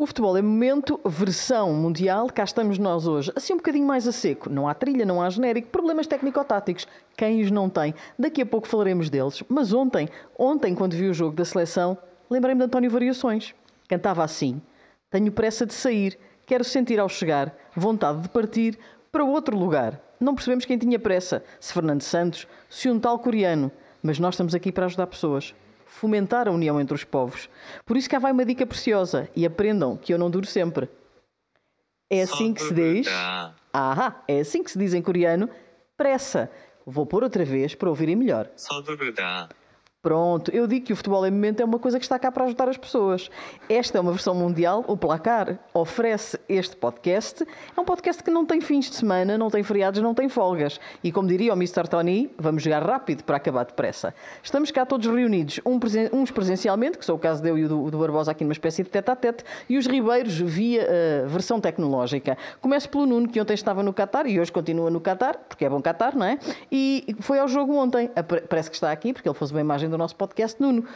O futebol é momento, versão mundial, cá estamos nós hoje. Assim um bocadinho mais a seco. Não há trilha, não há genérico, problemas técnico-táticos. Quem os não tem? Daqui a pouco falaremos deles. Mas ontem, ontem quando vi o jogo da seleção, lembrei-me de António Variações. Cantava assim: Tenho pressa de sair, quero sentir ao chegar, vontade de partir para outro lugar. Não percebemos quem tinha pressa, se Fernando Santos, se um tal coreano. Mas nós estamos aqui para ajudar pessoas fomentar a união entre os povos. Por isso cá vai uma dica preciosa e aprendam que eu não duro sempre. É assim que se diz. Ah, é assim que se diz em coreano. Pressa. Vou pôr outra vez para ouvirem melhor. Pronto, eu digo que o futebol em momento é uma coisa que está cá para ajudar as pessoas. Esta é uma versão mundial, o Placar oferece este podcast. É um podcast que não tem fins de semana, não tem feriados, não tem folgas. E como diria o Mr. Tony, vamos jogar rápido para acabar depressa. Estamos cá todos reunidos, uns presencialmente, que são o caso de eu e do, do Barbosa aqui numa espécie de tete-a-tete, e os ribeiros via uh, versão tecnológica. Começo pelo Nuno, que ontem estava no Qatar e hoje continua no Qatar, porque é bom Qatar, não é? E foi ao jogo ontem. Parece que está aqui, porque ele fez uma imagem do nosso podcast. Nuno,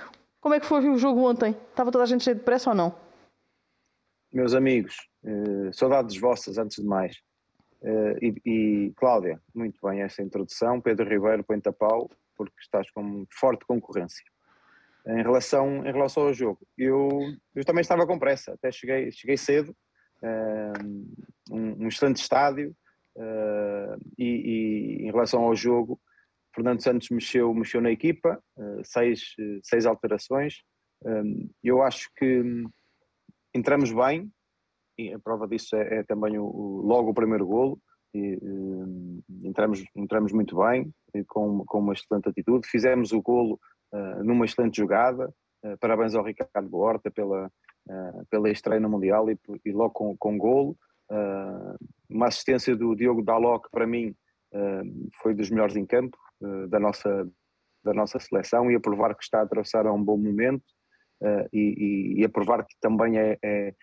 como é que foi o jogo ontem? Estava toda a gente cheia de pressa ou não? Meus amigos, eh, saudades vossas antes de mais. Eh, e, e, Cláudia, muito bem essa introdução. Pedro Ribeiro, põe-te a pau, porque estás com forte concorrência. Em relação, em relação ao jogo, eu, eu também estava com pressa, até cheguei, cheguei cedo, eh, um, um excelente estádio, e, e, em relação ao jogo, Fernando Santos mexeu, mexeu na equipa, eh, seis, seis alterações. Ehm, eu acho que entramos bem, e a prova disso é, é também o, logo o primeiro golo. E, um, ehm, entramos, entramos muito bem, com, com uma excelente atitude. Fizemos o golo uh, numa excelente jogada. Parabéns ao Ricardo Horta pela, pela estreia no Mundial e, e logo com, com golo. uma assistência do Diogo Daló que para mim foi dos melhores em campo. Eh, da, nossa, da nossa seleção e a provar que está a atravessar um bom momento uh, e, e, a provar que também é, é,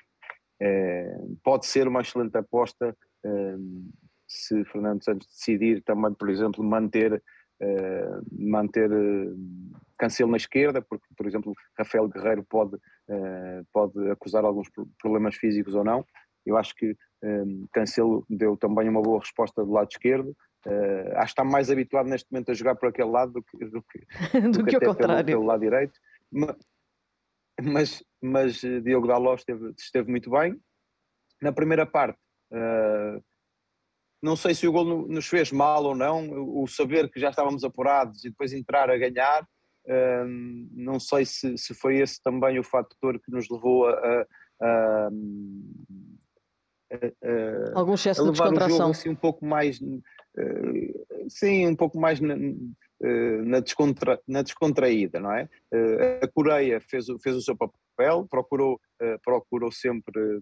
é pode ser uma excelente aposta uh, se Fernando Santos decidir também, por exemplo, manter manter Cancelo na esquerda, porque, por exemplo, Rafael Guerreiro pode, pode acusar alguns problemas físicos ou não. Eu acho que Cancelo deu também uma boa resposta do lado esquerdo. Uh, acho que está mais habituado neste momento a jogar por aquele lado do que, do que, do, do que, que ao contrário. Pelo, pelo, lado direito. Mas, mas eh, Diogo Daló esteve, esteve muito bem. Na primeira parte, uh, não sei se o gol nos fez mal ou não, o saber que já estávamos apurados e depois entrar a ganhar, uh, não sei se, se foi esse também o fator que nos levou a, a, a algum excesso de descontração. assim, um pouco mais eh, sim, um pouco mais na, eh, na, descontra, na descontraída, não é? Eh, a Coreia fez, fez o seu papel, procurou, procurou sempre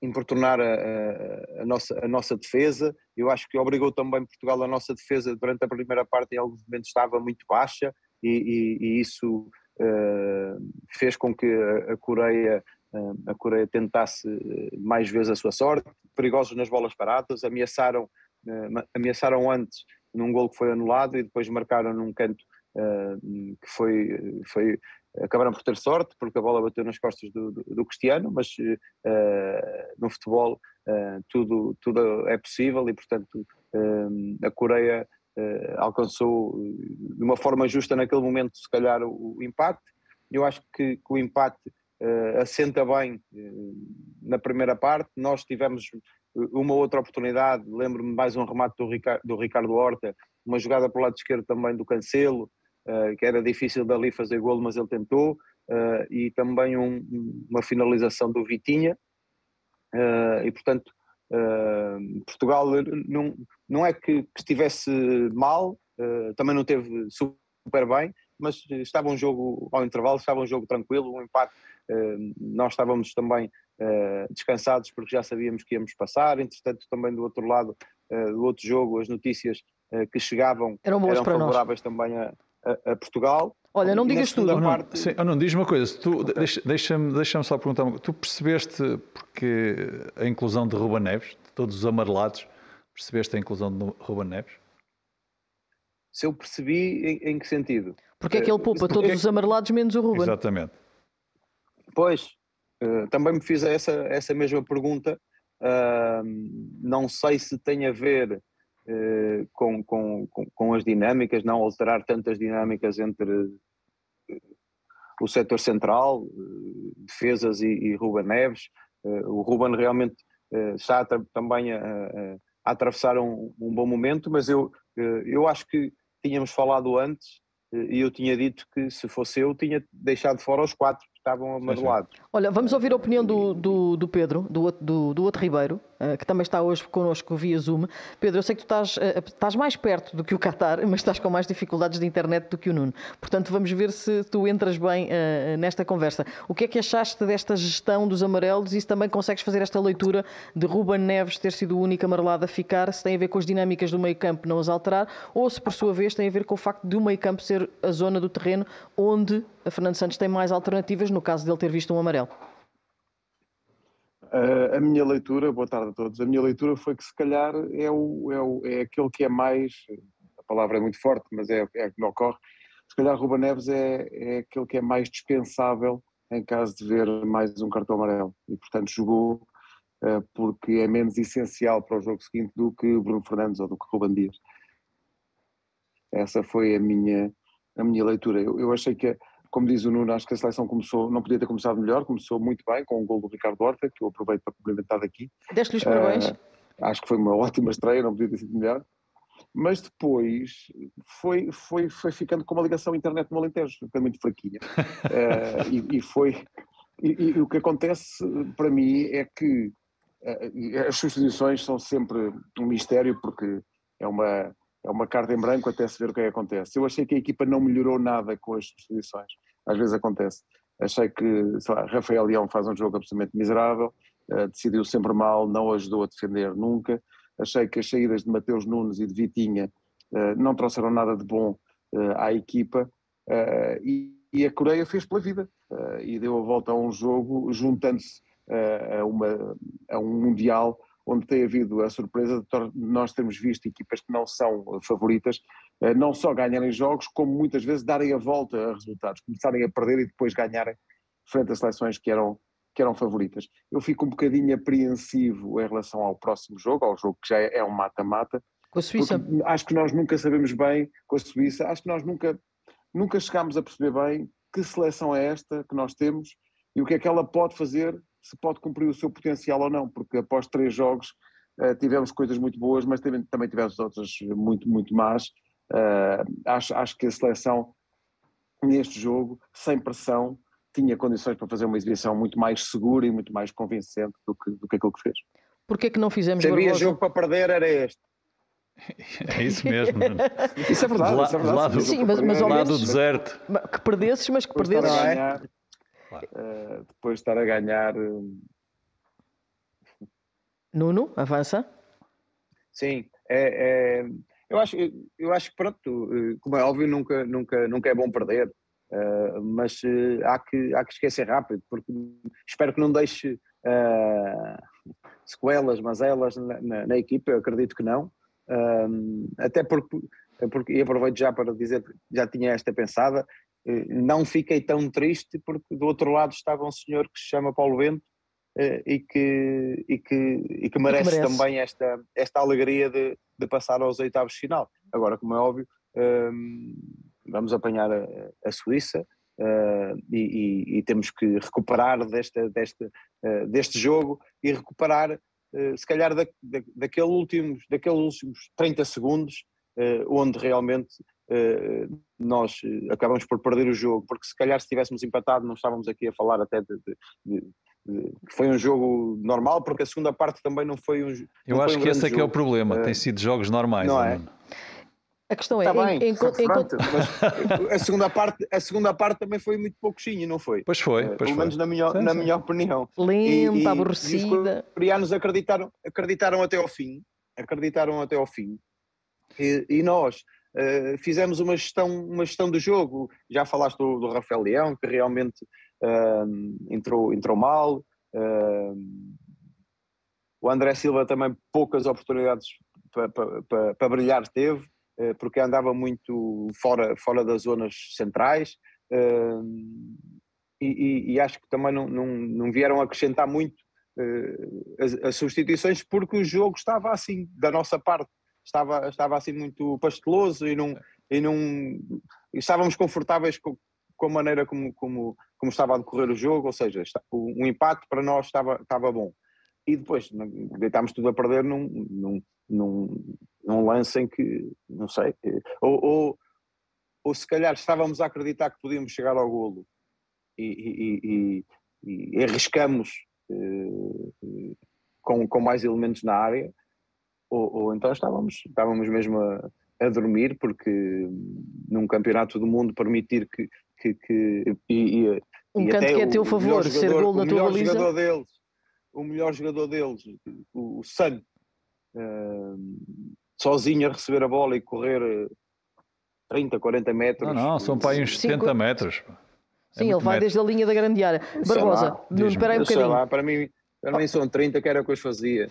importunar a, a, a, nossa, a nossa defesa. Eu acho que obrigou também Portugal a nossa defesa durante a primeira parte, em alguns momentos estava muito baixa, e, e, e isso uh, fez com que a, a Coreia a Coreia tentasse eh, mais vezes a sua sorte, perigosos nas bolas paradas, ameaçaram, eh, ameaçaram antes num gol que foi anulado e depois marcaram num canto eh, que foi, foi acabaram por ter sorte porque a bola bateu nas costas do, do, do Cristiano, mas no futebol tudo, tudo é possível e portanto a Coreia alcançou de uma forma justa naquele momento se calhar o, o empate. Eu acho que, que o empate assenta bem uh, na primeira parte. Nós tivemos uma outra oportunidade, lembro-me mais um remate do Ricardo, do Ricardo Horta, uma jogada para o lado esquerdo também do Cancelo, que era difícil dali fazer golo, mas ele tentou, e também um, uma finalização do Vitinha. e portanto, Portugal não, não é que, que estivesse mal, também não teve super bem, mas estava um jogo ao intervalo, estava um jogo tranquilo, um empate nós estávamos também ah, descansados porque já sabíamos que íamos passar, entretanto também do outro lado, ah, do outro jogo, as notícias ah, que chegavam eram, eram favoráveis também a, a, a, Portugal. Olha, não digas tudo. Não, parte... sim, não, diz uma coisa, tu, okay. deixa-me deixa só perguntar, uma, tu percebeste porque a inclusão de Ruba Neves, de todos os amarelados, percebeste a inclusão de Ruba Neves? Se eu percebi, em, em que sentido? Porque é que ele poupa todos os amarelados menos o Ruben? Exatamente. Pois, Uh, também me fiz essa, essa mesma pergunta. Não sei se tem a ver uh, com, com, com, as dinâmicas, não alterar tantas dinâmicas entre o setor central, defesas e, e Ruben Neves. o Ruben realmente está também a, a, atravessar um, um, bom momento, mas eu, eu acho que tínhamos falado antes e eu tinha dito que se fosse eu tinha deixado fora os quatro estavam amarelados. Olha, vamos ouvir a opinião do, do, do Pedro, do, do, do outro Ribeiro, que também está hoje connosco via Zoom. Pedro, eu sei que tu estás, eh, estás mais perto do que o Qatar, mas estás com mais dificuldades de internet do que o Nuno. Portanto, vamos ver se tu entras bem uh, nesta conversa. O que é que achaste desta gestão dos amarelos e se também consegues fazer esta leitura de Ruben Neves ter sido o único amarelado a ficar, se tem a ver com as dinâmicas do meio campo não as alterar, ou se por sua vez tem a ver com o facto de o meio campo ser a zona do terreno onde a Fernando Santos tem mais alternativas, no caso dele ter visto um amarelo. Uh, a minha leitura, boa tarde a todos, a minha leitura foi que se calhar é, o, é, o, é aquele que é mais, a palavra é muito forte, mas é, é que me ocorre, se calhar Ruba Neves é, é aquele que é mais dispensável em caso de ver mais um cartão amarelo e portanto jogou uh, porque é menos essencial para o jogo seguinte do que Bruno Fernandes ou do que Ruben Dias. Essa foi a minha, a minha leitura. Eu, eu achei que como diz o Nuno, acho que a seleção começou, não podia ter começado melhor, começou muito bem com o gol do Ricardo Horta, que eu aproveito para complementar aqui. Deste-lhe os parabéns. Uh, acho que foi uma ótima estreia, não podia ter sido melhor. Mas depois foi, foi, foi ficando com uma ligação internet no Alentejo, foi muito fraquinha. uh, e, e, foi. E, e, o que acontece para mim é que uh, as substituições são sempre um mistério, porque é uma é uma carta em branco até se ver o que é que acontece. Eu achei que a equipa não melhorou nada com as substituições, às vezes acontece. Achei que, sei lá, Rafael Leão faz um jogo absolutamente miserável, uh, decidiu sempre mal, não ajudou a defender nunca. Achei que as saídas de Mateus Nunes e de Vitinha uh, não trouxeram nada de bom uh, à equipa e, e, a Coreia fez pela vida e deu a volta a um jogo juntando-se a, a um Mundial onde tem havido a surpresa de nós termos visto equipas que não são favoritas, eh, não só ganharem jogos, como muitas vezes darem a volta a resultados, começarem a perder e depois ganharem frente a seleções que eram, que eram favoritas. Eu fico um bocadinho apreensivo em relação ao próximo jogo, ao jogo que já é, é um mata-mata. Com a Suíça? Acho que nós nunca sabemos bem, com a Suíça, acho que nós nunca, nunca chegámos a perceber bem que seleção é esta que nós temos e o que é que ela pode fazer se pode cumprir o seu potencial ou não, porque após três jogos uh, tivemos coisas muito boas, mas também, também tivemos outras muito, muito más. Uh, acho, acho que a seleção, neste jogo, sem pressão, tinha condições para fazer uma exibição muito mais segura e muito mais convincente do que, do que aquilo que fez. Porquê que não fizemos Se havia jogo para perder, era este. É isso mesmo. isso é verdade. isso é verdade. Lá do, Sim, mas, mas lá do deserto. Que perdesses, mas que perdesses. Claro. Uh, depois de estar a ganhar. Uh... Nuno, avança. Sim, é, é, eu, acho, eu acho que pronto, eh, como é óbvio, nunca, nunca, nunca é bom perder, uh, mas uh, há, que, há que esquecer rápido, porque espero que não deixe uh, sequelas, mazelas na, na, na, equipa, eu acredito que não, até porque, porque, e aproveito já para dizer que já tinha esta pensada, eh, não fiquei tão triste porque do outro lado estava um senhor que se chama Paulo Bento eh, e que, e que, e que, merece, merece, também esta, esta alegria de, de passar aos oitavos de final. Agora, como é óbvio, ehm, vamos apanhar a, a Suíça eh, e, e, temos que recuperar desta, desta, deste jogo e recuperar, se calhar, da, da, daquele últimos, daqueles últimos 30 segundos onde realmente eh, nós eh, acabamos por perder o jogo, porque se calhar se tivéssemos empatado não estávamos aqui a falar até de, de, de, foi um jogo normal, porque a segunda parte também não foi um Eu acho um que esse é que é o problema, uh, tem sido jogos normais. Não é? A questão é, tá bem, em, em, pronto, em... a segunda parte, a segunda parte também foi muito pouquinho, não foi? Pois foi, pois pelo foi. menos na minha, sim, na sim. minha opinião. Lenta, e, aborrecida. E os coreanos acreditaram, acreditaram até ao fim, acreditaram até ao fim. E, e nós Uh, fizemos uma gestão, uma gestão do jogo. Já falaste do, do Rafael Leão, que realmente uh, entrou, entrou mal. Uh, o André Silva também poucas oportunidades para pa, pa, pa brilhar teve, eh, porque andava muito fora, fora das zonas centrais. e, e, e acho que também não, não, não vieram acrescentar muito uh, as, as, substituições porque o jogo estava assim, da nossa parte, estava, estava assim muito pasteloso e não, e não estávamos confortáveis com, com a maneira como, como, como estava a decorrer o jogo, ou seja, o, o impacto para nós estava, estava bom. E depois deitámos tudo a perder num, num, num, num lance em que, não sei, ou, ou, ou se calhar estávamos a acreditar que podíamos chegar ao golo e, e, e, e arriscamos uh, com, com mais elementos na área, ou, ou então estávamos, estávamos mesmo a, a, dormir, porque num campeonato do mundo permitir que. que, que e, um canto que é a teu favor, jogador, ser gol na tua baliza. Jogador deles, o melhor jogador deles, o, o Sun, uh, sozinho a receber a bola e correr 30, 40 metros. Não, não, são para aí uns 70 metros. É Sim, ele vai desde a linha da grande área. Barbosa, Nuno, espera aí um bocadinho. Lá, para mim, para mim são 30 que era o que eu fazia.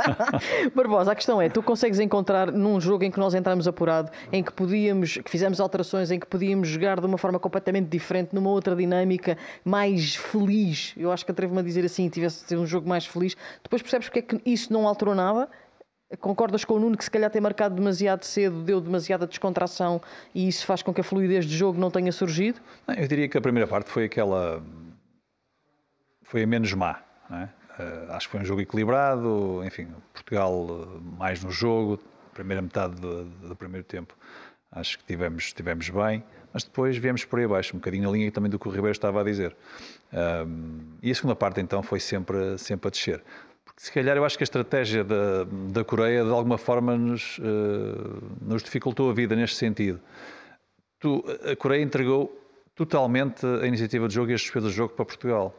Barbosa, a questão é, tu consegues encontrar num jogo em que nós entramos apurado, em que podíamos, que fizemos alterações, em que podíamos jogar de uma forma completamente diferente, numa outra dinâmica, mais feliz, eu acho que atrevo-me a dizer assim, tivesse de ser um jogo mais feliz, depois percebes porque é que isso não alterou nada Concordas com o Nuno que se calhar tem marcado demasiado cedo, deu demasiada descontração e isso faz com que a fluidez de jogo não tenha surgido? Eu diria que a primeira parte foi aquela. foi a menos má. É? Acho que foi um jogo equilibrado, enfim, Portugal uh, mais no jogo, primeira metade do, do, primeiro tempo. Acho que tivemos, tivemos bem, mas depois viemos por aí abaixo, um bocadinho na linha também do que o Ribeiro estava a dizer. Um, e a segunda parte então foi sempre, sempre a descer se calhar eu acho que a estratégia da, da Coreia de alguma forma nos, uh, nos dificultou a vida neste sentido. Tu, a Coreia entregou totalmente a iniciativa de jogo e as despesas de jogo para Portugal.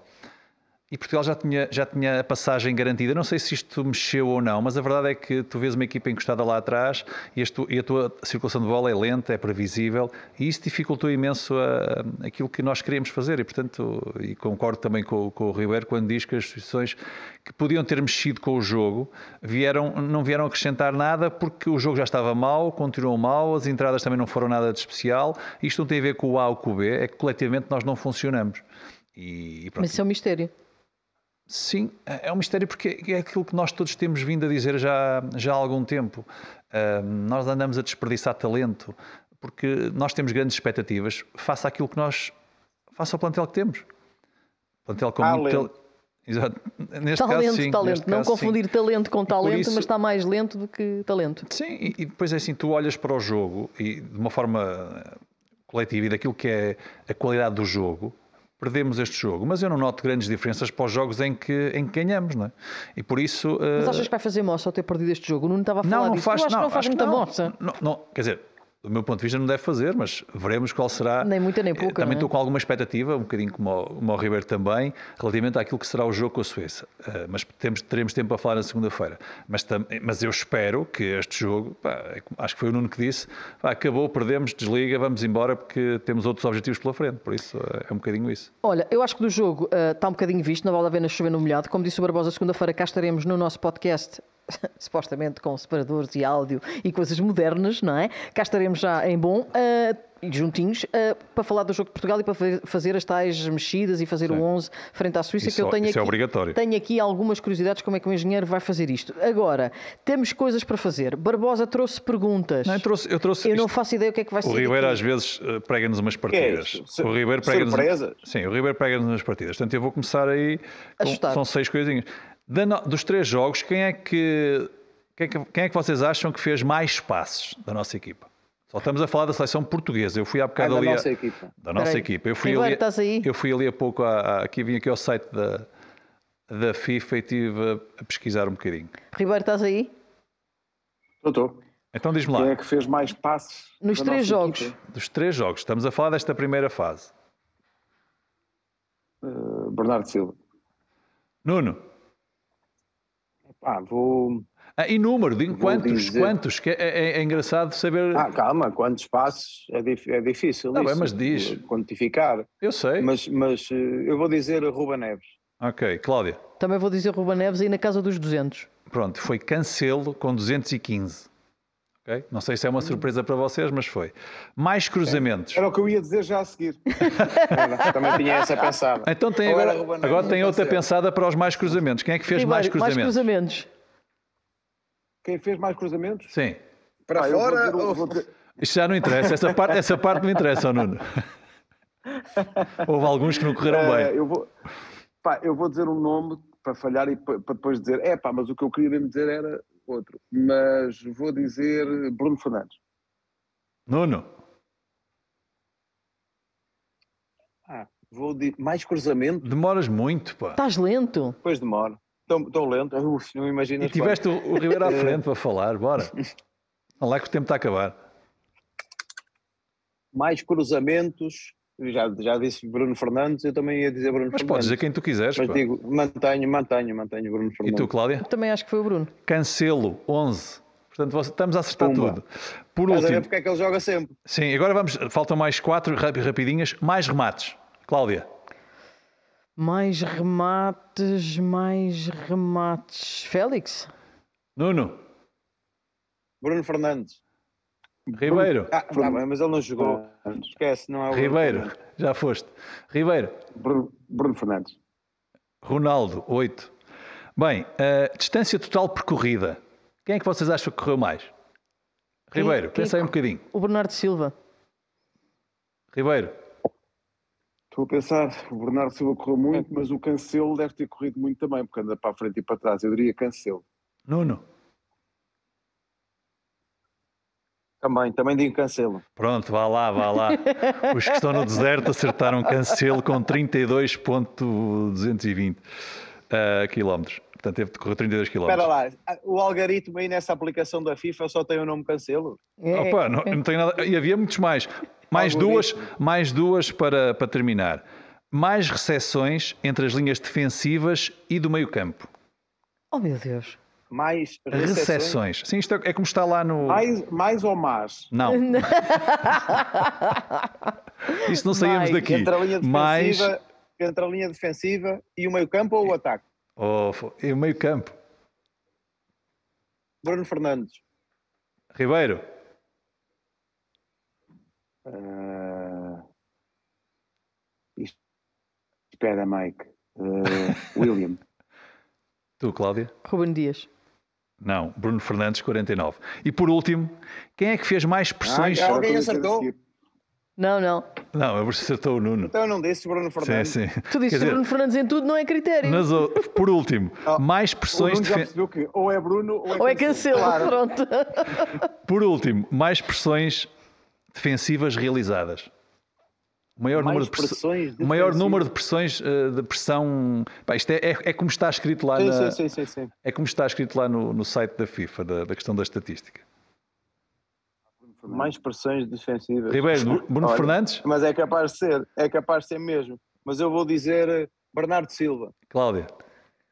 E Portugal já tinha, já tinha a passagem garantida. Não sei se isto mexeu ou não, mas a verdade é que tu vês uma equipa encostada lá atrás e, e a tua circulação de bola é lenta, é previsível e isso dificultou imenso a, aquilo que nós queríamos fazer. E, portanto, e concordo também com, com o Ribeiro quando diz que as instituições que podiam ter mexido com o jogo vieram, não vieram acrescentar nada porque o jogo já estava mal, continuou mal, as entradas também não foram nada de especial. Isto não tem a ver com o A ou com o B, é que coletivamente nós não funcionamos. E, e mas isso é um mistério. Sim, é, é um mistério porque é aquilo que nós todos temos vindo a dizer já, já há algum tempo. Uh, nós andamos a desperdiçar talento porque nós temos grandes expectativas face àquilo que nós. face ao plantel que temos. Plantel com muito talento. Exato. Neste talento, caso, sim, talento. Não caso, confundir sim. talento com talento, isso, mas está mais lento do que talento. Sim, e, e depois é assim: tu olhas para o jogo e de uma forma coletiva e daquilo que é a qualidade do jogo, perdemos este jogo, mas eu não noto grandes diferenças para os jogos em que, em que ganhamos, não é? E por isso... Mas achas que vai fazer moça ao ter perdido este jogo? Não estava a falar não, não disso. Faz, eu acho não, que não faz muita moça. Não, não, quer dizer, do meu ponto de vista não deve fazer, mas veremos qual será. Nem muita nem pouca. Também é? estou com alguma expectativa, um bocadinho como o, como o Ribeiro também, relativamente àquilo que será o jogo com a Suíça. Uh, mas temos, teremos tempo para falar na segunda-feira. Mas, mas eu espero que este jogo, pá, é acho que foi o Nuno que disse, pá, acabou, perdemos, desliga, vamos embora porque temos outros objetivos pela frente. Por isso uh, é um bocadinho isso. Olha, eu acho que do jogo uh, está um bocadinho visto, não vale a pena chover no molhado. Como disse o Barbosa, segunda-feira cá estaremos no nosso podcast supostamente com separadores e áudio e coisas modernas, não é? Cá estaremos já em bom. Uh, juntinhos uh, para falar do jogo de Portugal e para fazer as tais mexidas e fazer Sim. o 11 frente à Suíça isso, que eu tenho isso é aqui, é obrigatório. tenho aqui algumas curiosidades como é que o engenheiro vai fazer isto. Agora, temos coisas para fazer. Barbosa trouxe perguntas. Não, eu trouxe, eu, trouxe eu não faço ideia o que é que vai ser. O Ribeiro às vezes eh, prega-nos umas partidas. É o Ribeiro prega-nos Sim, o Ribeiro prega-nos umas partidas. Portanto, eu vou começar aí com, são seis coisinhas. Dos três jogos, quem é que quem é, que, quem é que vocês acham que fez mais passes da nossa equipa? Só estamos a falar da seleção portuguesa. Eu fui há bocado ah, ali. Da nossa a, equipa. Da nossa equipa. Eu fui, ali, estás aí? eu fui ali a pouco. A, a, aqui vim aqui ao site da, da FIFA e estive a, a pesquisar um bocadinho. Ribeiro, estás aí? Estou. Então diz-me lá. Quem é que fez mais passes? Nos três jogos. Equipa? Dos três jogos. Estamos a falar desta primeira fase. Uh, Bernardo Silva. Nuno. Ah, vou. Ah, e número, de quantos, quantos? Que é, é, é, engraçado saber. Ah, calma, quantos passos é, dif é difícil. Não, isso, bem, mas diz. Quantificar. Eu sei. Mas, mas eh, eu vou dizer Ruba Neves. Ok, Cláudia. Também vou dizer Ruba Neves aí na casa dos 200. Pronto, foi Cancelo com 215. Ok? Não sei se é uma surpresa para vocês, mas foi. Mais cruzamentos. Era o que eu ia dizer já a seguir. Também tinha essa pensada. Então tem agora, agora tem outra pensada para os mais cruzamentos. Quem é que fez mais Ribeiro, mais cruzamentos? cruzamentos. Quem fez mais cruzamentos? Sim. Para Ah, fora ou- dizer- Isto já não interessa. Essa parte, essa parte não interessa ao Nuno. Houve alguns que não correram Eh, bem. eu, vou, pá, eu vou dizer um nome para falhar e pa- para depois dizer, é pá, mas o que eu queria mesmo dizer era outro. Mas vou dizer Bruno Fernandes. Nuno. Ah, vou de mais cruzamento, Demoras muito, pá. Estás lento. depois demora. Tão, tão lento, Uf, não imaginas E tiveste o, o Ribeiro à frente para falar. Bora. Olha lá que o tempo está a acabar. mais cruzamentos. Já, já disse Bruno Fernandes, eu também ia dizer Bruno Mas Fernandes. podes dizer quem tu quiseres. Mas pá. digo, mantenho, mantenho, mantenho Bruno E Fernandes. tu, Cláudia? Eu também acho que foi o Bruno. Cancelo, 11. Portanto, você- estamos a acertar Pumba. tudo. Por Estás a ver último, porque é que ele joga sempre? sim, agora vamos, faltam mais quatro rap- rapidinhas, mais remates. Cláudia, Mais remates, mais remates. Félix? Nuno, Bruno Fernandes. Ribeiro, Ah, tá bem, mas ele não jogou. Esquece, não é o Ribeiro, já foste. Ribeiro, Bruno, Bruno Fernandes. Ronaldo, 8. Bem, a distância total percorrida. Quem é que vocês acham que correu mais? Quem- Ribeiro, quem pensa aí um bocadinho. O Bernardo Silva. Ribeiro, Estou a pensar, o Bernardo Silva correu muito, mas o Cancelo deve ter corrido muito também, porque anda para a frente e para trás. Eu diria Cancelo. Nuno. Também, também digo cancelo. Pronto, vá lá, vá lá. Os que estão no deserto acertaram cancelo com 32.220 uh, quilómetros. Portanto, teve de correr 32 Espera quilómetros. lá, o algoritmo aí nessa aplicação da FIFA só tem o nome cancelo? É, Opa, não, não tem nada. E havia muitos mais. Mais duas, mais duas para, para terminar. Mais recepções entre as linhas defensivas e do meio campo. Oh meu Deus. Mais? Recepções. Sim, isto é, é como está lá no. Mais, mais ou mais? Não, isso não saímos Mais. daqui. Entre a linha Mais. defensiva, entre a linha defensiva e o meio campo ou o ataque? Oh, e o meio campo. Bruno Fernandes. Ribeiro, isto- Espera, Mike. Ah, William. tu, Cláudia? Ruben Dias. Não, Bruno Fernandes, 49. E por último, quem é que fez mais pressões? Ah, alguém acertou? Não, não. Não, eu acertou o Nuno. Então eu não disse Bruno Sim, Fernandes. sim. Tu disse Quer dizer, Bruno Fernandes em tudo, não é critério. nas o- por último, Oh, mais O pressões já percebeu que ou é Bruno ou é Ou é Cancelo. cancelo, pronto. por último, mais pressões defensivas realizadas. O maior Mais número de press- pressões o maior número de pressões de pressão. Pá, isto é, é, é como está escrito lá Sim, na- sim, sim, sim, sim. é como está escrito lá no, no site da FIFA, da, da questão da estatística. Mais pressões defensivas. Ribeiro, Bru- Bruno Olha, Fernandes, Mas é capaz de ser, é capaz de ser mesmo. Mas eu vou dizer eh, Bernardo Silva. Cláudia.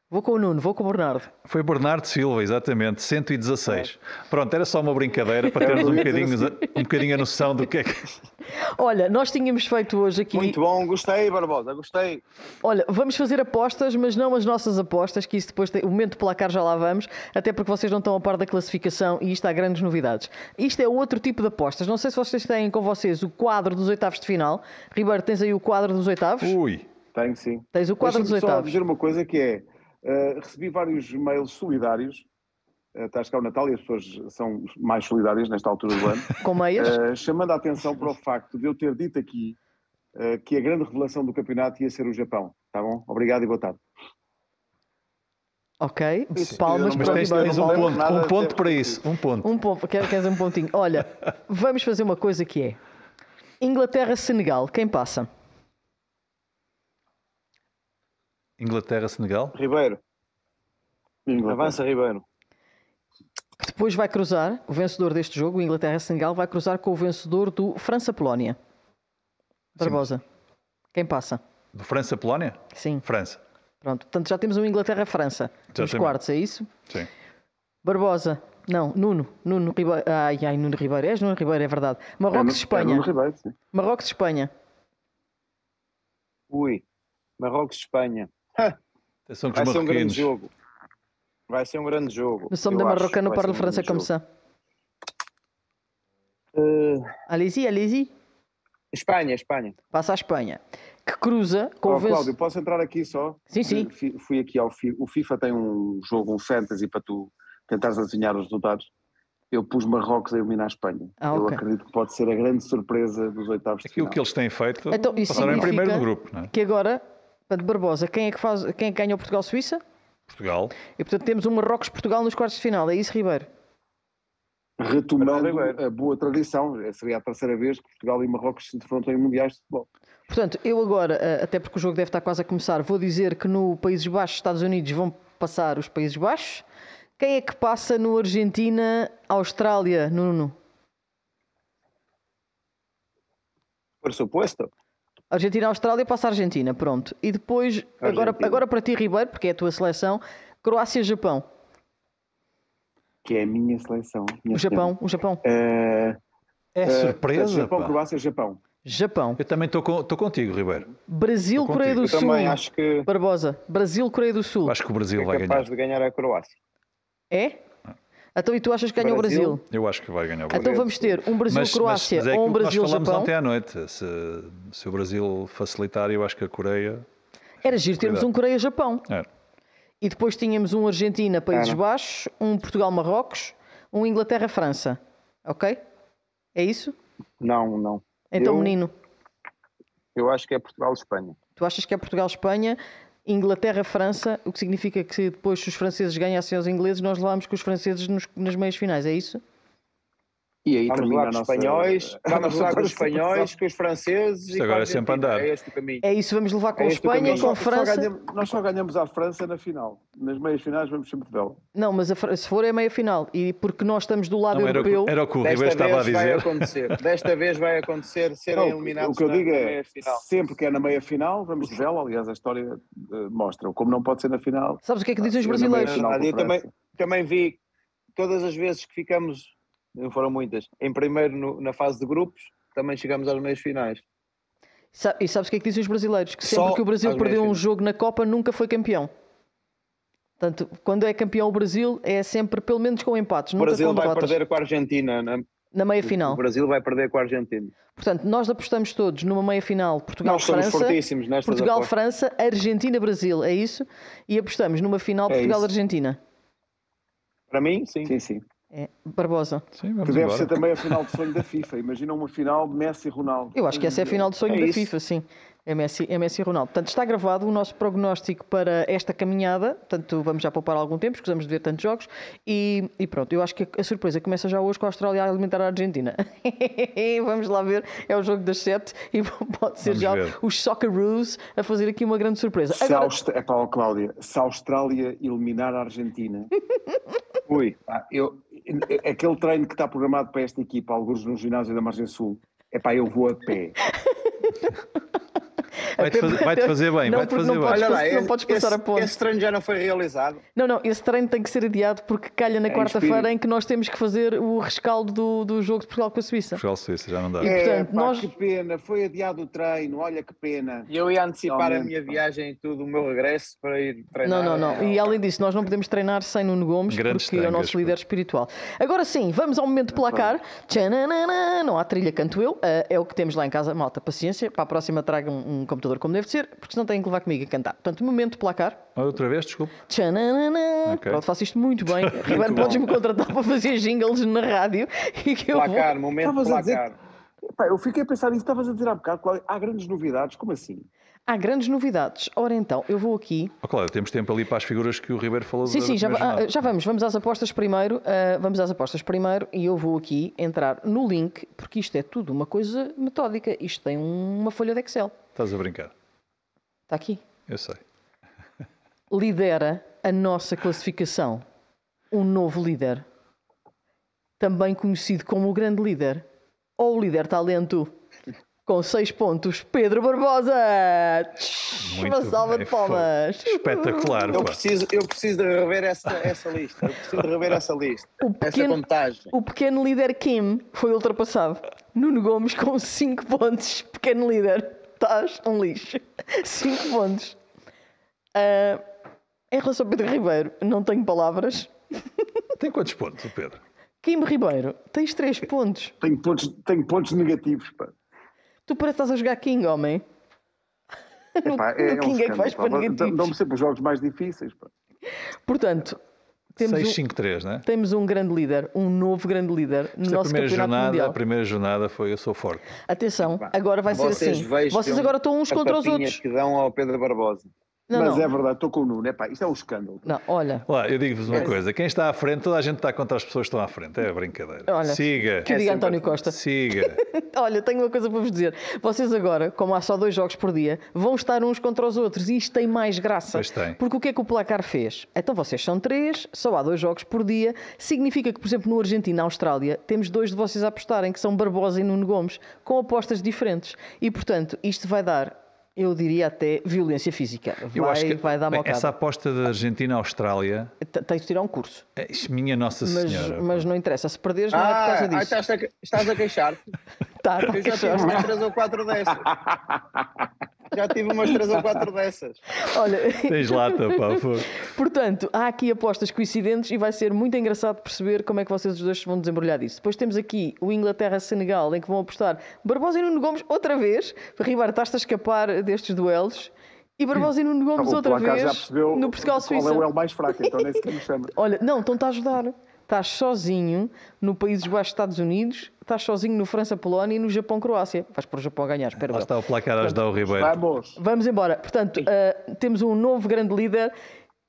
Vou com o Nuno, vou com o Bernardo. Foi Bernardo Silva, exatamente, 116. Pronto, era só uma brincadeira para termos um bocadinho, um bocadinho a noção do que é que. Olha, nós tínhamos feito hoje aqui. Muito bom, gostei, Barbosa, gostei. Olha, vamos fazer apostas, mas não as nossas apostas, que isso depois tem. O momento do placar já lá vamos, até porque vocês não estão a par da classificação e isto há grandes novidades. Isto é outro tipo de apostas. Não sei se vocês têm com vocês o quadro dos oitavos de final. Ribeiro, tens aí o quadro dos oitavos? Ui, Tenho sim. Tens o quadro dos Deixa-me só oitavos. dizer uma coisa que é, eh, recebi vários mails solidários, uh, está a chegar o Natal e as pessoas são mais solidárias nesta altura do ano, Com meias? eh, chamando a atenção para o facto de eu ter dito aqui eh, que a grande revelação do campeonato ia ser o Japão. Tá bom? Obrigado e boa tarde. Ok. Isso, Palmas mas para o tens, um ponto, um ponto para isso, um ponto. Um ponto, quer- queres um pontinho? Olha, vamos fazer uma coisa que é Inglaterra-Senegal, quem passa? Inglaterra-Senegal. Ribeiro, Inglaterra. avança Ribeiro. Depois vai cruzar, o vencedor deste jogo, o Inglaterra-Senegal, vai cruzar com o vencedor do França-Polónia. Barbosa, quem passa? Do França-Polónia? Sim, França. pronto. Portanto, já temos um Inglaterra-França nos quartos, é isso? Sim. Barbosa, não, Nuno, Nuno Ribeiro, ai, ai, Nuno Ribeiro, és Nuno Ribeiro, é verdade. É Marrocos-Espanha, é no Ribeiro, sim. Marrocos-Espanha, Ui, Marrocos-Espanha. Vai ser um grande jogo. Vai ser um grande jogo. no som eu da. Marroca não Vai parle como jogo. ça. Allez-y, allez-y. Espanha, Espanha. Passa à Espanha. Que cruza com Oh. Cláudio, posso entrar aqui só? Sim, sim. Fui aqui ao FIFA. O FIFA tem um jogo, um fantasy, para tu tentares adivinhar os resultados. Eu pus Marrocos a eliminar a Espanha. Ah, Eu ok. acredito que pode ser a grande surpresa dos oitavos de Aquilo final. que eles têm feito, Então, passaram em primeiro do grupo, não é? Que agora, portanto, Barbosa, quem é que, faz, quem é que ganha o Portugal-Suíça? Portugal. E portanto temos um Marrocos-Portugal nos quartos de final. É isso, Ribeiro? Retomando Ribeiro. a boa tradição, seria a terceira vez que Portugal e Marrocos se defrontam em mundiais de futebol. Portanto, eu agora, eh, até porque o jogo deve estar quase a começar, vou dizer que no Países Baixos, Estados Unidos, vão passar os Países Baixos. Quem é que passa no Argentina, Austrália, Nuno? Por supuesto. Argentina, Austrália, passa a Argentina, pronto. E depois, agora, Argentina. agora para ti, Ribeiro, porque é a tua seleção, Croácia, Japão. Que é a minha seleção. minha O Japão, o Japão. senhora. É Eh, surpresa, Japão, pá. Croácia, Japão. Japão. Eu também estou com- contigo, Ribeiro. Brasil, Coreia do Eu Sul. também acho que Barbosa. Brasil, Coreia do Sul. Acho que o Brasil é vai capaz ganhar. de ganhar a Croácia. É? Então e tu achas que ganha o Brasil. Brasil? Eu acho que vai ganhar o Brasil. Então vamos ter um Brasil-Croácia mas é ou um que nós falámos Brasil-Japão. ontem à noite. Se, se o Brasil facilitar, eu acho que a Coreia. Era giro termos Cuidado. um Coreia-Japão. É. E depois tínhamos um Argentina, Países Era. Baixos, um Portugal-Marrocos, um Inglaterra-França. Ok? É isso? Não, não. Então, Eu- menino, Eu acho que é Portugal-Espanha. tu achas que é Portugal-Espanha, Inglaterra-França, o que significa que depois, se os franceses ganhassem aos ingleses, nós levámos com os franceses nos- nas meias finais, é isso? E aí Vamos termina lá a com os nossa- espanhóis, a vamos nossa lá com os espanhóis, com os franceses Isto e agora é sempre andar. É este o caminho. É isso, vamos levar com É Espanha, caminho. com só França. ganhamos- nós só ganhamos à França na final. Nas meias finais vamos sempre de vela. Não, mas a Fran- se for é meia final. E porque nós estamos do lado Não, europeu. era o que o Desta Ribeiro estava a vez vai dizer. acontecer. Desta vez vai acontecer serem Não, eliminados o que eu digo é, sempre que é na meia final, vamos de vela. Aliás, a história eh, mostra. Como não pode ser na final, Sabes o que é que dizem os meia brasileiros? Eu também, também vi todas as vezes que ficamos, não foram muitas, em primeiro no- na fase de grupos, também chegamos às meias finais. E sabes o que é que dizem os brasileiros? Que sempre Só que o Brasil perdeu um jogo na Copa, nunca foi campeão. Portanto, quando é campeão o Brasil, é sempre pelo menos com empates, O nunca Brasil com vai derrotas. perder com a Argentina. Na, Na meia O final. Brasil vai perder com a Argentina. Portanto, nós apostamos todos numa meia final Portugal-França. Portugal-França, Argentina-Brasil, é isso? E apostamos numa final É. Portugal-Argentina. Para mim, sim. sim, sim. É, Barbosa. Sim, Que deve embora. ser também a final de sonho da FIFA. Imagina uma final de Messi e Ronaldo. Eu acho que essa é a final de sonho É da isso. FIFA, sim. É Messi, é Messi e Ronaldo. Portanto, está gravado o nosso prognóstico para esta caminhada. Portanto, vamos já poupar algum tempo, escusamos de ver tantos jogos. E, e pronto, eu acho que a surpresa começa já hoje com a Austrália a alimentar a Argentina. vamos lá ver, é o jogo das sete e pode ser Vamos já ver. os Socceroos a fazer aqui uma grande surpresa. Se, Agora, a Aust... Epá, ó, Cláudia, se a Austrália eliminar a Argentina, Ui, eu, aquele treino que está programado para esta equipa, alguns no ginásio da Margem Sul, é pá, eu vou a pé. Vai-te fazer, vai-te fazer bem, Não, vai-te fazer não bem. podes olha lá, não esse, podes passar esse, a ponte. esse treino já não foi realizado. Não, não, esse treino tem que ser adiado porque calha na É quarta-feira em que nós temos que fazer o rescaldo do, do jogo de Portugal com a Suíça. Portugal-Suíça, já não dá. E, É, portanto, pá, nós- que pena, foi adiado o treino, olha que pena. E eu ia antecipar a minha viagem e tudo, o meu regresso para ir treinar. Não, não, não. E além disso, nós não podemos treinar sem Nuno Gomes, Grandes porque é o tangas, nosso líder espiritual. Agora sim, vamos ao momento placar. Tchananana. Não há trilha, canto eu. Ah, é o que temos lá em casa. Malta, paciência. Para a próxima traga um, um computador como deve ser, porque senão têm que levar comigo a cantar. Portanto, momento placar. Outra vez, desculpe. Tchananana. Ok. Pronto, faço isto muito bem. Ribeiro, podes-me contratar para fazer jingles na rádio e que eu vou... Placar, momento Estavas dizer placar. Epá, eu fiquei a pensar nisso, estavas a dizer há bocado, há grandes novidades, como assim? Há grandes novidades. Ora então, eu vou aqui Oh, claro, temos tempo ali para as figuras que o Ribeiro falou Sim, sim, já, ah, já vamos. Vamos às apostas primeiro. ah, vamos às apostas primeiro e eu vou aqui entrar no link, porque isto é tudo uma coisa metódica. Isto tem uma folha de Excel. Estás a brincar. Está aqui. Eu sei. Lidera a nossa classificação um novo líder, também conhecido como o grande líder, ou o líder talento. Com seis pontos, Pedro Barbosa! Muito Uma salva bem, de palmas! Espetacular, Eu pá. preciso, eu preciso de rever essa, essa lista. Eu preciso de rever essa lista. O Essa pequeno, contagem. O pequeno líder Kim foi ultrapassado. Nuno Gomes com 5 pontos. Pequeno líder, estás um lixo. 5 pontos. Ah, em relação ao Pedro Ribeiro, não tenho palavras. Tem quantos pontos, o Pedro? Kim Ribeiro, tens três pontos. Tenho pontos, tenho pontos negativos, pá. Tu parece que estás a jogar King, homem. No, Epá, no King é que vais para negativos. Dão-me sempre os jogos mais difíceis, pá. Portanto, temos um, 6-5-3, né? temos um grande líder, um novo grande líder no Esta nosso primeira campeonato jornada, mundial. a primeira jornada foi Eu Sou Forte. Atenção, agora vai ser assim. Vocês agora estão uns contra os outros. que dão ao Pedro Barbosa. Não, Mas não. é verdade, estou com o Nuno. Epá, isto é um escândalo. Não, olha, Olá, eu digo-vos uma coisa: quem está à frente, toda a gente está contra as pessoas que estão à frente. É brincadeira. Olha, Siga, que eu É diga sempre António assim. Costa. siga. Olha, tenho uma coisa para vos dizer. Vocês agora, como há só dois jogos por dia, vão estar uns contra os outros e isto tem mais graça. Pois tem. Porque o que é que o placar fez? Então vocês são três, só há dois jogos por dia. Significa que, por exemplo, no Argentina-Austrália, temos dois de vocês a apostarem, que são Barbosa e Nuno Gomes, com apostas diferentes. E, portanto, isto vai dar, eu diria até, violência física. Eu Vai, acho que vai dar bem, essa aposta da Argentina-Austrália, T- Tens de tirar um curso. é, minha Nossa Mas, Senhora. mas não interessa. Se perderes, não é por Ah, causa ah, disso. estás, a, estás a queixar-te? Tá, tá, Eu já tive queixar-te. umas 3 ou 4 dessas. Já tive umas 3 ou 4 dessas. Olha, Tens lata, pá. fogo. Portanto, há aqui apostas coincidentes e vai ser muito engraçado perceber como é que vocês os dois se vão desembrulhar disso. Depois temos aqui o Inglaterra-Senegal, em que vão apostar Barbosa e Nuno Gomes outra vez. Ribeiro, estás-te a escapar destes duelos. E Barbosa e Nuno Gomes o outra placar já vez percebeu no Portugal-Suíça. qual é o L mais fraco, então nem sequer me chama. Olha, não, então está a ajudar. Estás sozinho no Baixos dos Estados Unidos, estás sozinho no França-Polónia e no Japão-Croácia. Vais para o Japão a ganhar, espero Lá está o placar a ajudar o Ribeiro. Vamos! Vamos embora. Portanto, ah, temos um novo grande líder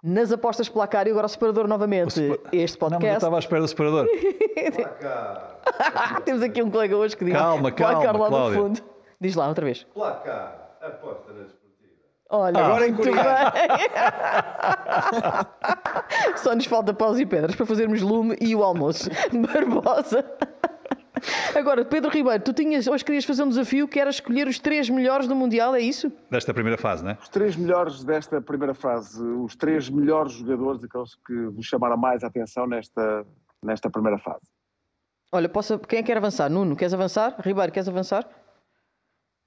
nas apostas placar e agora o separador novamente. Este Não, mas eu podcast. estava à espera do separador. temos aqui um colega hoje que diz Calma, placar calma, lá Cláudia. no fundo. Diz lá outra vez. Placar, aposta na desportiva. Olha, Agora em bem. Só nos falta paus e pedras para fazermos lume e o almoço. Barbosa. Agora, Pedro Ribeiro, tu tinhas, hoje querias fazer um desafio que era escolher os três melhores do Mundial, é isso? Desta primeira fase, né? Os três melhores desta primeira fase, os três melhores jogadores, aqueles que vos chamaram mais a atenção nesta, nesta primeira fase. Olha, posso, quem quer avançar? Nuno, queres avançar? Ribeiro, queres avançar?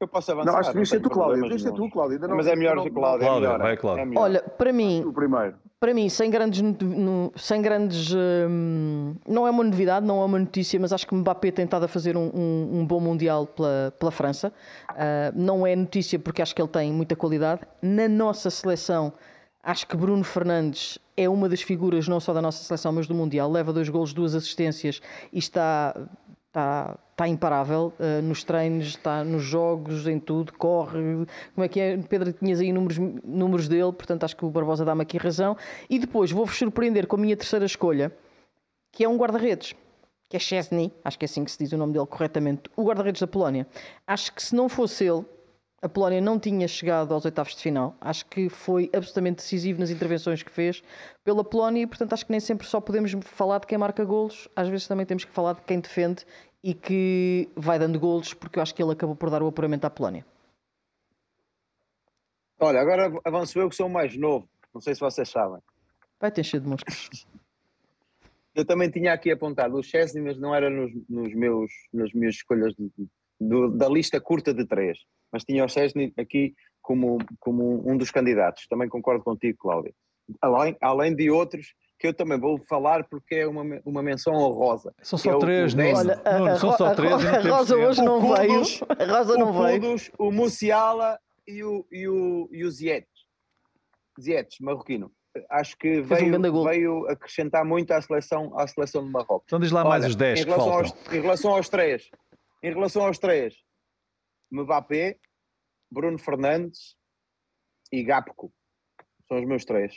Eu posso avançar. Não, acho que devias ser tu, Devias ser tu. Cláudia. Ainda não- Mas é melhor que Cláudia. Cláudia, é melhor, vai, Cláudia. É melhor. Olha, para mim, O primeiro. para mim, sem grandes, no- sem grandes hum, não é uma novidade, não é uma notícia, mas acho que Mbappé tem estado a fazer um, um- um bom Mundial pela, pela França. Ah, não é notícia porque acho que ele tem muita qualidade. Na nossa seleção, acho que Bruno Fernandes é uma das figuras, não só da nossa seleção, mas do Mundial. Leva dois golos, duas assistências e está, está, está imparável ah, nos treinos, está nos jogos, em tudo, corre. Como é que é? Pedro, tinhas aí números, números dele, portanto acho que o Barbosa dá-me aqui razão. E depois vou-vos surpreender com a minha terceira escolha, que é um guarda-redes, que é Chesney, acho que é assim que se diz o nome dele corretamente, o guarda-redes da Polónia. Acho que se não fosse ele, a Polónia não tinha chegado aos oitavos de final. Acho que foi absolutamente decisivo nas intervenções que fez pela Polónia e, portanto, acho que nem sempre só podemos falar de quem marca golos, às vezes também temos que falar de quem defende e que vai dando golos, porque eu acho que ele acabou por dar o apuramento à Polónia. Olha, agora avanço eu que sou o mais novo. Não sei se vocês sabem. Vai ter cheio de moscas. Eu também tinha aqui apontado o Chesney, mas não era nos, nos meus, nas minhas escolhas de- do- da lista curta de três. Mas tinha o Chesney aqui como, como um dos candidatos. Também concordo contigo, Cláudio. Além, além de outros que eu também vou falar porque é uma, uma menção honrosa. São é só o- três, o Nuno. décimo. Olha, a, Nuno, a, são só a, três não a temos Rosa hoje não O veio. A Rosa não o veio. Kudus, o Musiala e o, e o, e o Ziyech. Ziyech, marroquino. Acho que Fez um veio, veio acrescentar muito à seleção, à seleção de Marrocos. Então diz lá mais Olha, os 10 em que relação, faltam. aos, em relação aos três, em relação aos três, Mbappé, Bruno Fernandes e Gapco. São os meus três.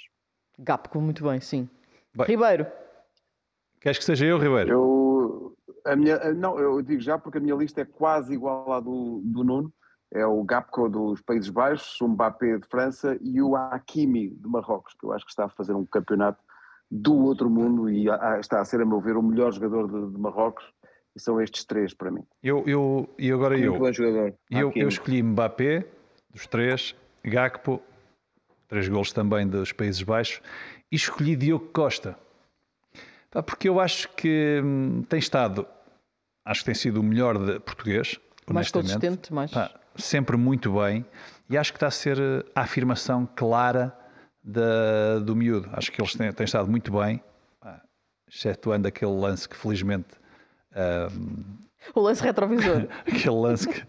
Gapco, muito bem, sim. Bem. Ribeiro, Queres que seja eu, Ribeiro? Eu, a minha, não, eu digo já porque a minha lista é quase igual à do, do Nuno. É o Gapco dos Países Baixos, o Mbappé de França e o Hakimi de Marrocos, que eu acho que está a fazer um campeonato do outro mundo e está a ser, a meu ver, o melhor jogador de, de Marrocos. E são estes três para mim. Eu, eu, e agora Muito eu. bom jogador. Eu, eu escolhi Mbappé, dos três, Gakpo, três golos também dos Países Baixos, e escolhi Diogo Costa. Porque eu acho que hum, tem estado, acho que tem sido o melhor de português, mais consistente, mais. Pá, sempre muito bem, e acho que está a ser eh, a afirmação clara da- do miúdo. Acho que eles têm, têm estado muito bem. Pá, excetuando aquele lance que felizmente. Ahm, O lance retrovisor. aquele lance que...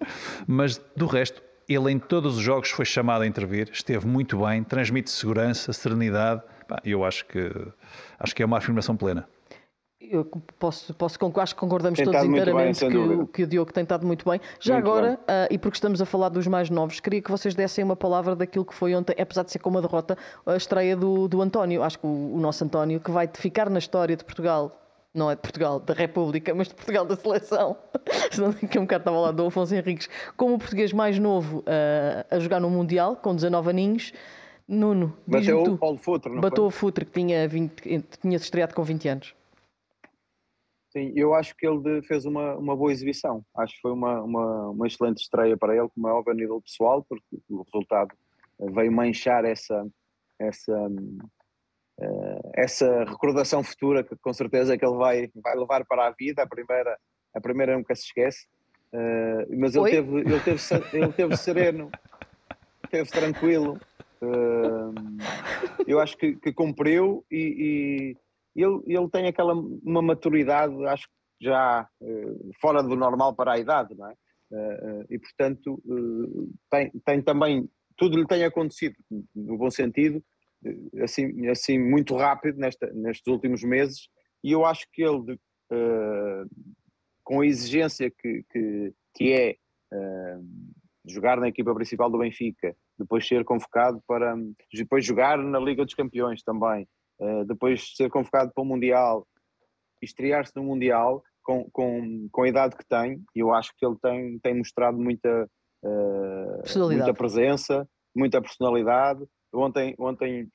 Mas do resto, ele em todos os jogos foi chamado a intervir, esteve muito bem, transmite segurança, serenidade. Eu acho que acho que é uma afirmação plena. Eu posso, posso concordar, acho que concordamos todos bem, inteiramente sem que, o- que o Diogo tem estado muito bem. Já Muito agora, ah, e porque estamos a falar dos mais novos, queria que vocês dessem uma palavra daquilo que foi ontem, apesar de ser com uma derrota, a estreia do, do António. Acho que o, o nosso António, que vai ficar na história de Portugal, não é de Portugal, da República, mas de Portugal da seleção. Senão daqui a um bocado estava lá do Afonso Henriques, como o português mais novo ah, a jogar no Mundial, com 19 aninhos. Nuno, Bateu tu. o Paulo Futre, não Bateu foi? o Futre, que tinha, 20, tinha se estreado com 20 anos. Sim, eu acho que ele fez uma, uma boa exibição. Acho que foi uma, uma, uma excelente estreia para ele, como é óbvio a nível pessoal, porque o resultado veio manchar essa, essa, essa recordação futura que com certeza que ele vai, vai levar para a vida. A primeira, a primeira nunca se esquece. Eh, mas ele Oi? teve, ele, teve, ele teve sereno, teve tranquilo. Eh, eu acho que, que cumpriu e, e ele, ele tem aquela uma maturidade, acho que já eh, fora do normal para a idade, não é? Eh, eh, e portanto eh, tem, tem também, tudo lhe tem acontecido, no bom sentido, eh, assim, assim muito rápido nesta, nestes últimos meses, e eu acho que ele, eh, com a exigência que, que, que é eh, jogar na equipa principal do Benfica, depois ser convocado para depois jogar na Liga dos Campeões também, eh, depois ser convocado para o Mundial e estrear-se no Mundial com, com, com a idade que tem, eu acho que ele tem, tem mostrado muita, muita presença, muita personalidade. Ontem, ontem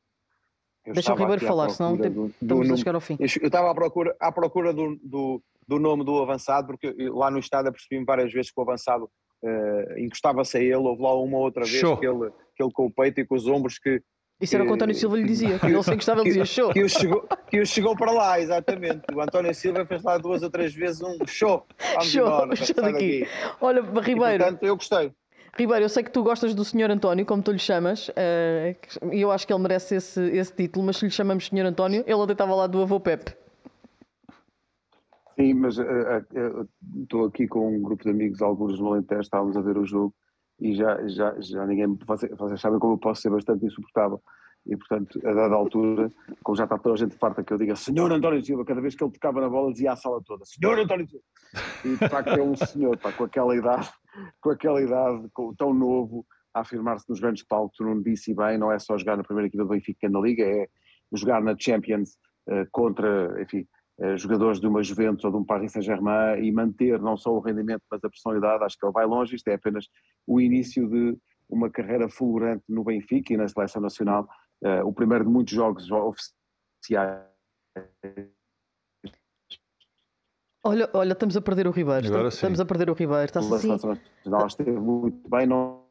eu Deixa o Ribeiro falar, senão do- do estamos a número- chegar ao fim. eu eu estava à procura, à procura do, do, do nome do avançado, porque eu- lá no estádio apercebi-me várias vezes que o avançado eh, encostava-se a ele, houve lá uma outra vez Show. que ele, que ele com o peito e com os ombros que, Isso era o que o António Silva lhe dizia. Quando ele se encostava, ele dizia show. que, o chegou, que o chegou para lá, exatamente. O António Silva fez lá duas ou três vezes um show. Vamos Show, embora, show daqui. Olha, E, Ribeiro, portanto, eu gostei. Ribeiro, eu sei que tu gostas do Sr. António, como tu lhe chamas, eh, e eu acho que ele merece esse, esse título, mas se lhe chamamos Sr. António, ele ontem estava lá do avô Pepe. Sim, mas eh, eh, estou aqui com um grupo de amigos, alguns no Alentejo, estávamos a ver o jogo e já, já, já ninguém, vocês, vocês sabem como eu posso ser bastante insuportável e portanto, a dada altura, como já está toda a gente farta que eu diga Senhor António Silva, cada vez que ele tocava na bola dizia à sala toda, Senhor António Silva e de facto é um senhor, pá, com aquela idade com aquela idade, com, tão novo a afirmar-se nos grandes palcos, tu não disse bem, não é só jogar na primeira equipa do Benfica na Liga, é jogar na Champions eh, contra, enfim, eh, jogadores de uma Juventus ou de um Paris Saint-Germain e manter não só o rendimento, mas a personalidade, acho que ele vai longe, isto é apenas o início de uma carreira fulgurante no Benfica e na Seleção Nacional, eh, o primeiro de muitos jogos oficiais. Olha, olha, estamos a perder o Ribeiro. Agora estamos, sim. estamos a perder o Ribeiro. Está-se da assim. Nacional esteve muito bem, não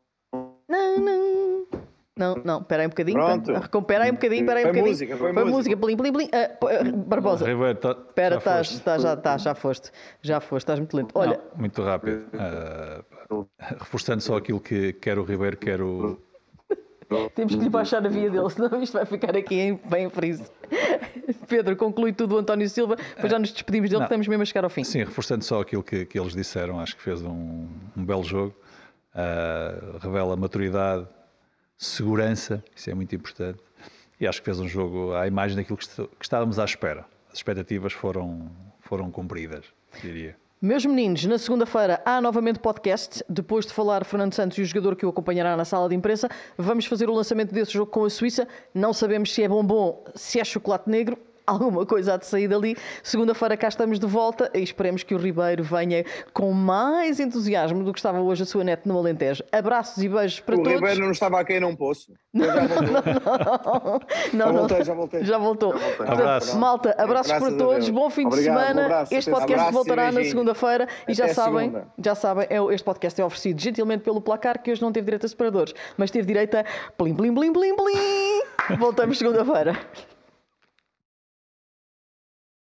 Não, não. Não, não, espera aí um bocadinho. Pronto. Espera aí um bocadinho, espera aí um Foi bocadinho. música, foi Foi música. plim. Ah, pô, ah, Barbosa, Ribeiro, tá- espera, já estás, foste. estás, já, estás, já foste. Já foste, estás muito lento. Olha, Não, muito rápido. Ah, reforçando só aquilo que quer o Ribeiro, quer o. temos que lhe baixar a via dele, senão isto vai ficar aqui em, bem friso. Pedro, conclui tudo o António Silva, depois já nos despedimos dele, Não. que estamos mesmo a chegar ao fim. Sim, reforçando só aquilo que, que eles disseram, acho que fez um, um belo jogo. Ah, revela maturidade, segurança, isso é muito importante. E acho que fez um jogo à imagem daquilo que, que estávamos à espera. As expectativas foram, foram cumpridas, diria. Meus meninos, na segunda-feira há novamente podcast. Depois de falar Fernando Santos e o jogador que o acompanhará na sala de imprensa, vamos fazer o lançamento desse jogo com a Suíça. Não sabemos se é bombom, se é chocolate negro. Alguma coisa há de sair dali. Segunda-feira cá estamos de volta e esperemos que o Ribeiro venha com mais entusiasmo do que estava hoje a sua net no Alentejo. Abraços e beijos para o todos. Ribeiro não estava a quem não posso. Eu já voltou. Não, Já não. voltei, já voltei. Já voltou. Já voltei. Portanto, Abraço. Malta, abraços para todos, bom fim de Obrigado, um semana. abraço, este podcast abraço voltará na segunda-feira e já sabem, segunda. já sabem, é, o- este podcast é oferecido gentilmente pelo placar que hoje não teve direito a separadores, mas teve direito a plim plim plim plim plim. Voltamos segunda-feira.